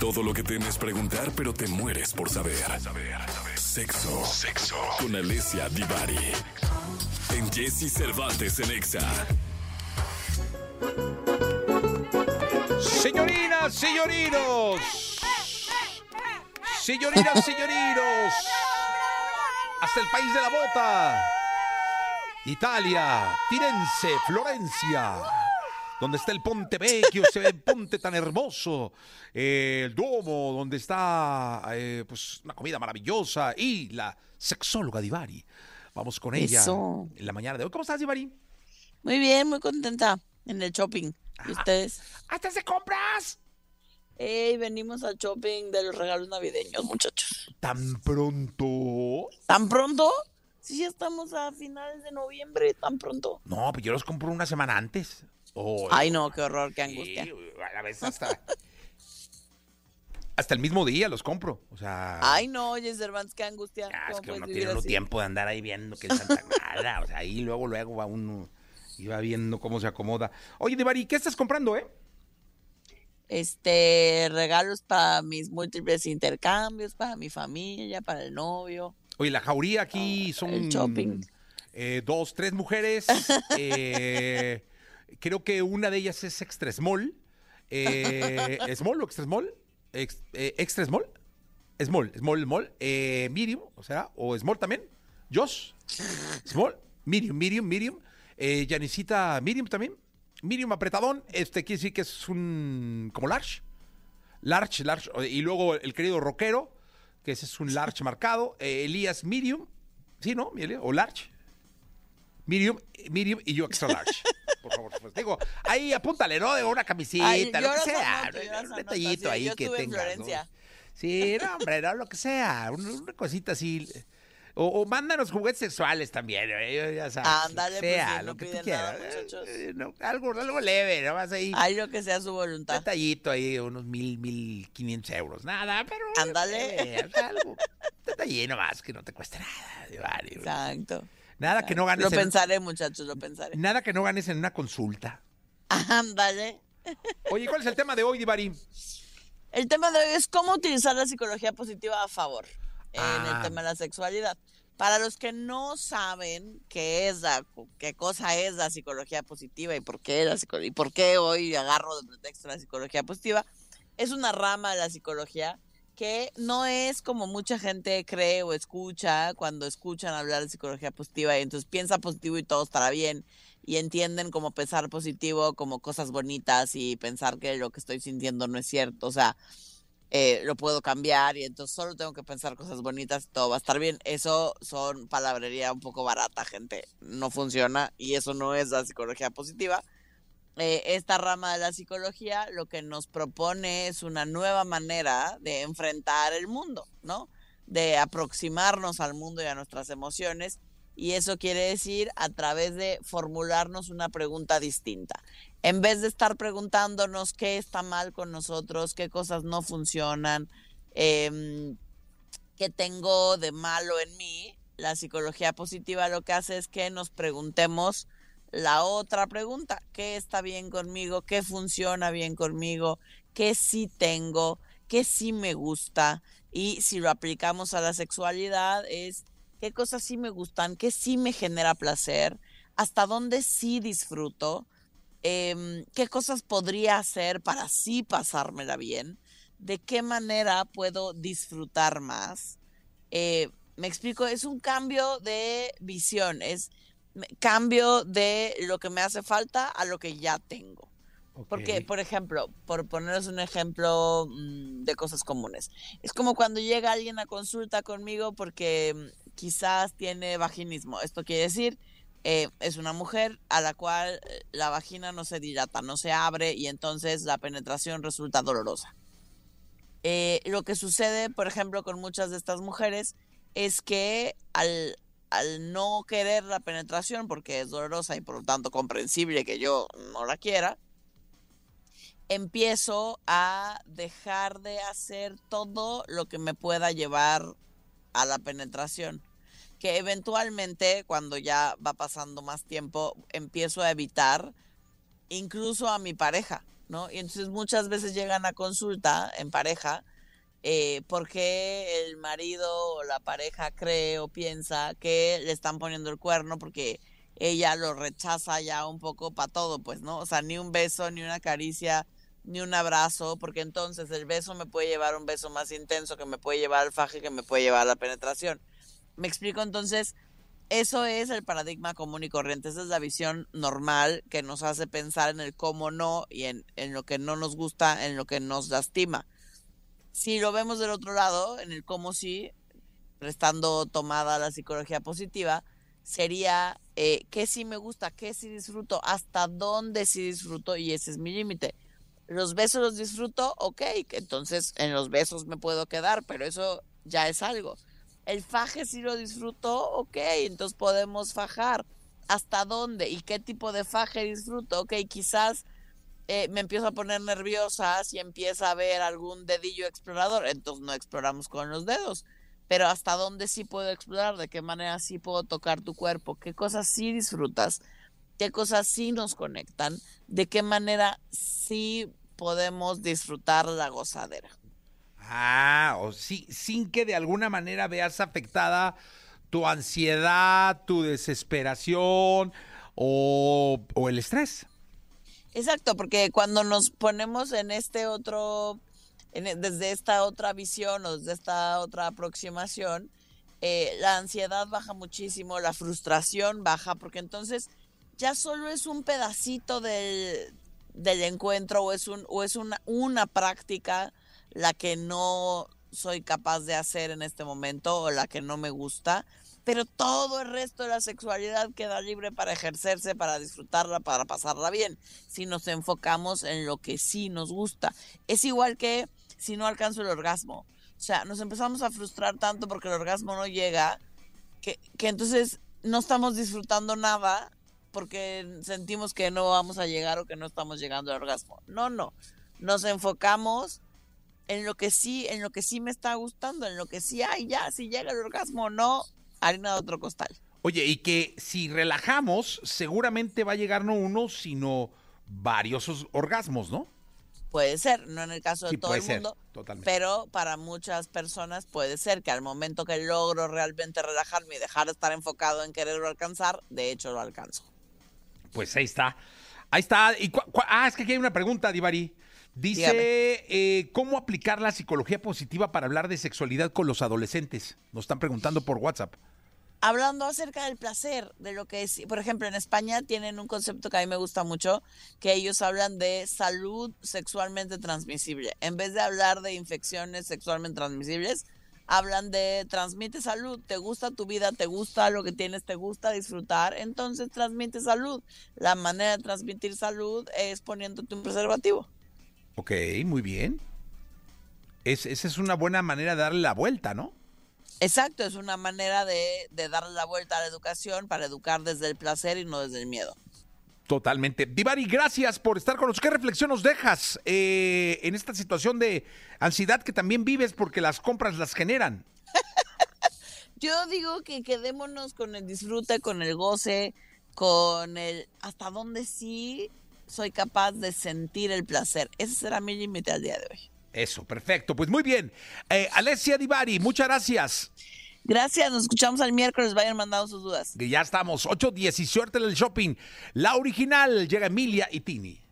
Todo lo que temes preguntar, pero te mueres por saber. Sexo. Sexo. Con Alessia Divari. En Jesse Cervantes en Exa. Señorinas, señorinos. Señorinas, señorinos. Hasta el país de la bota. Italia, Firenze, Florencia. Donde está el Ponte Vecchio, se ve el ponte tan hermoso. eh, el Duomo, donde está eh, pues, una comida maravillosa. Y la sexóloga Divari. Vamos con ella Eso. en la mañana de hoy. ¿Cómo estás, Divari? Muy bien, muy contenta en el shopping. ¿Y ustedes? ¡Hasta se compras! Ey, venimos al shopping de los regalos navideños, muchachos. ¿Tan pronto? ¿Tan pronto? Sí, ya estamos a finales de noviembre, tan pronto. No, pues yo los compro una semana antes. Oh, Ay, no, qué horror, qué sí, angustia. a veces hasta... hasta el mismo día los compro. O sea... Ay, no, oye, Cervantes, qué angustia. ya, es ¿Cómo que uno tiene uno tiempo de andar ahí viendo que el Santa Clara. o sea, ahí luego, luego va uno y va viendo cómo se acomoda. Oye, Devari, ¿qué estás comprando, eh? Este, regalos para mis múltiples intercambios, para mi familia, para el novio. Oye, la jauría aquí son... el shopping. eh, dos, tres mujeres. eh, creo que una de ellas es extra small. Eh, ¿Small o extra small? Ex- eh, ¿Extra small? Small, small, small. Eh, medium, o sea, o small también. Josh, small, medium, medium, medium. Eh, Janicita, medium también. Medium apretadón. Este quiere decir que es un. como large. Large, large. Y luego el querido rockero, que ese es un large marcado. Eh, Elías, medium. Sí, ¿no? O large. Medium, medium y yo extra large. Por favor, pues, digo, ahí apúntale, ¿no? De una camisita, Ay, lo que sea. un detallito ahí que tengas. Sí, no, hombre, no, lo que sea. Una, una cosita así. O, o mándanos juguetes sexuales también, ¿eh? ya sabes. Ándale, pues, sea, no lo que tú piden quieras. nada, muchachos. Eh, no, algo, algo leve, ¿no? Vas ahí. Ay, lo que sea su Un voluntad. detallito ahí, unos mil, mil quinientos euros. Nada, pero. Ándale. eh, algo. Detallito más que no te cueste nada. Exacto. Nada que no ganes Lo en, pensaré, muchachos, lo pensaré. Nada que no ganes en una consulta. Ándale. Oye, ¿cuál es el tema de hoy, Divari? El tema de hoy es cómo utilizar la psicología positiva a favor en Ah. el tema de la sexualidad. Para los que no saben qué es la, qué cosa es la psicología positiva y por qué la y por qué hoy agarro de pretexto la psicología positiva, es una rama de la psicología que no es como mucha gente cree o escucha cuando escuchan hablar de psicología positiva y entonces piensa positivo y todo estará bien y entienden como pensar positivo como cosas bonitas y pensar que lo que estoy sintiendo no es cierto, o sea, eh, lo puedo cambiar y entonces solo tengo que pensar cosas bonitas y todo va a estar bien. Eso son palabrería un poco barata, gente. No funciona y eso no es la psicología positiva. Eh, esta rama de la psicología lo que nos propone es una nueva manera de enfrentar el mundo, ¿no? De aproximarnos al mundo y a nuestras emociones. Y eso quiere decir a través de formularnos una pregunta distinta. En vez de estar preguntándonos qué está mal con nosotros, qué cosas no funcionan, em, qué tengo de malo en mí, la psicología positiva lo que hace es que nos preguntemos la otra pregunta, ¿qué está bien conmigo? ¿Qué funciona bien conmigo? ¿Qué sí tengo? ¿Qué sí me gusta? Y si lo aplicamos a la sexualidad es qué cosas sí me gustan, qué sí me genera placer, hasta dónde sí disfruto, em, qué cosas podría hacer para sí pasármela bien, de qué manera puedo disfrutar más. Eh, me explico, es un cambio de visión, es cambio de lo que me hace falta a lo que ya tengo. Porque, por ejemplo, por poneros un ejemplo mm, de cosas comunes, es como cuando llega alguien a consulta conmigo porque mm, quizás tiene vaginismo. Esto quiere decir, eh, es una mujer a la cual eh, la vagina no se dilata, no se abre y entonces la penetración resulta dolorosa. Eh, lo que sucede, por ejemplo, con muchas de estas mujeres es que al, al no querer la penetración porque es dolorosa y por lo tanto comprensible que yo no la quiera, empiezo a dejar de hacer todo lo que me pueda llevar a la penetración. Que eventualmente, cuando ya va pasando más tiempo, empiezo a evitar incluso a mi pareja. ¿no? Y entonces muchas veces llegan a consulta en pareja eh, porque el marido o la pareja cree o piensa que le están poniendo el cuerno porque ella lo rechaza ya un poco para todo, pues, ¿no? O sea, ni un beso, ni una caricia, ni un abrazo, porque entonces el beso me puede llevar a un beso más intenso, que me puede llevar al faje, que me puede llevar a la penetración. Me explico entonces, eso es el paradigma común y corriente, esa es la visión normal que nos hace pensar en el cómo no y en, en lo que no nos gusta, en lo que nos lastima. Si lo vemos del otro lado, en el cómo sí, restando tomada la psicología positiva, sería eh, qué sí me gusta, qué sí disfruto, hasta dónde sí disfruto y ese es mi límite. Los besos los disfruto, ok, entonces en los besos me puedo quedar, pero eso ya es algo el faje sí lo disfruto, ok, entonces podemos fajar. ¿Hasta dónde? ¿Y qué tipo de faje disfruto? Ok, quizás eh, me empiezo a poner nerviosa si empieza a haber algún dedillo explorador, entonces no exploramos con los dedos. Pero hasta dónde sí puedo explorar, de qué manera sí puedo tocar tu cuerpo, qué cosas sí disfrutas, qué cosas sí nos conectan, de qué manera sí podemos disfrutar la gozadera. Ah, o sí, sin que de alguna manera veas afectada tu ansiedad, tu desesperación o, el estrés. Exacto, porque cuando nos ponemos en este otro, e, desde esta otra visión o desde esta otra aproximación, eh, la ansiedad baja muchísimo, la frustración baja, porque entonces ya solo es un pedacito del, del encuentro o es, un, o es una, una práctica la que no soy capaz de hacer en este momento o la que no me gusta, pero todo el resto de la sexualidad queda libre para ejercerse, para disfrutarla, para pasarla bien, si nos enfocamos en lo que sí nos gusta. Es igual que si no alcanzo el orgasmo. O sea, nos empezamos a frustrar tanto porque el orgasmo no llega, que, que entonces no estamos disfrutando nada porque sentimos que no vamos a llegar o que no estamos llegando al orgasmo. No, no. Nos enfocamos en lo que sí, en lo que sí me está gustando, en lo que sí hay ya, si llega el orgasmo no, harina de otro costal. Oye, y que si relajamos, seguramente va a llegar no uno, sino varios orgasmos, ¿no? Puede ser, no en el caso de todo el mundo, pero para muchas personas puede ser que al momento que logro realmente relajarme y dejar de estar enfocado en quererlo alcanzar, de hecho lo alcanzo. Pues ahí está. Ahí está. Y ah, es que aquí hay una pregunta, Divari. Dice, eh, ¿cómo aplicar la psicología positiva para hablar de sexualidad con los adolescentes? Nos están preguntando por WhatsApp. Hablando acerca del placer, de lo que es, por ejemplo, en España tienen un concepto que a mí me gusta mucho, que ellos hablan de salud sexualmente transmisible. En vez de hablar de infecciones sexualmente transmisibles, hablan de transmite salud, te gusta tu vida, te gusta lo que tienes, te gusta disfrutar, entonces transmite salud. La manera de transmitir salud es poniéndote un preservativo. Ok, muy bien. esa es una buena manera de darle la vuelta, ¿no? Exacto, es una manera de, darle la vuelta a la educación para educar desde el placer y no desde el miedo. Totalmente. Divari, gracias por estar con nosotros. ¿Qué reflexión nos dejas eh, en esta situación de ansiedad que también vives porque las compras las generan? Yo digo que quedémonos con el disfrute, con el goce, con el hasta dónde sí soy capaz de sentir el placer. Ese será mi límite al día de hoy. Eso, perfecto. Pues muy bien. Eh, Alessia Divari, muchas gracias. Gracias, nos escuchamos el miércoles. Vayan mandando sus dudas. Y ya estamos, 8.10 y suerte en el shopping. La original llega Emilia y Tini.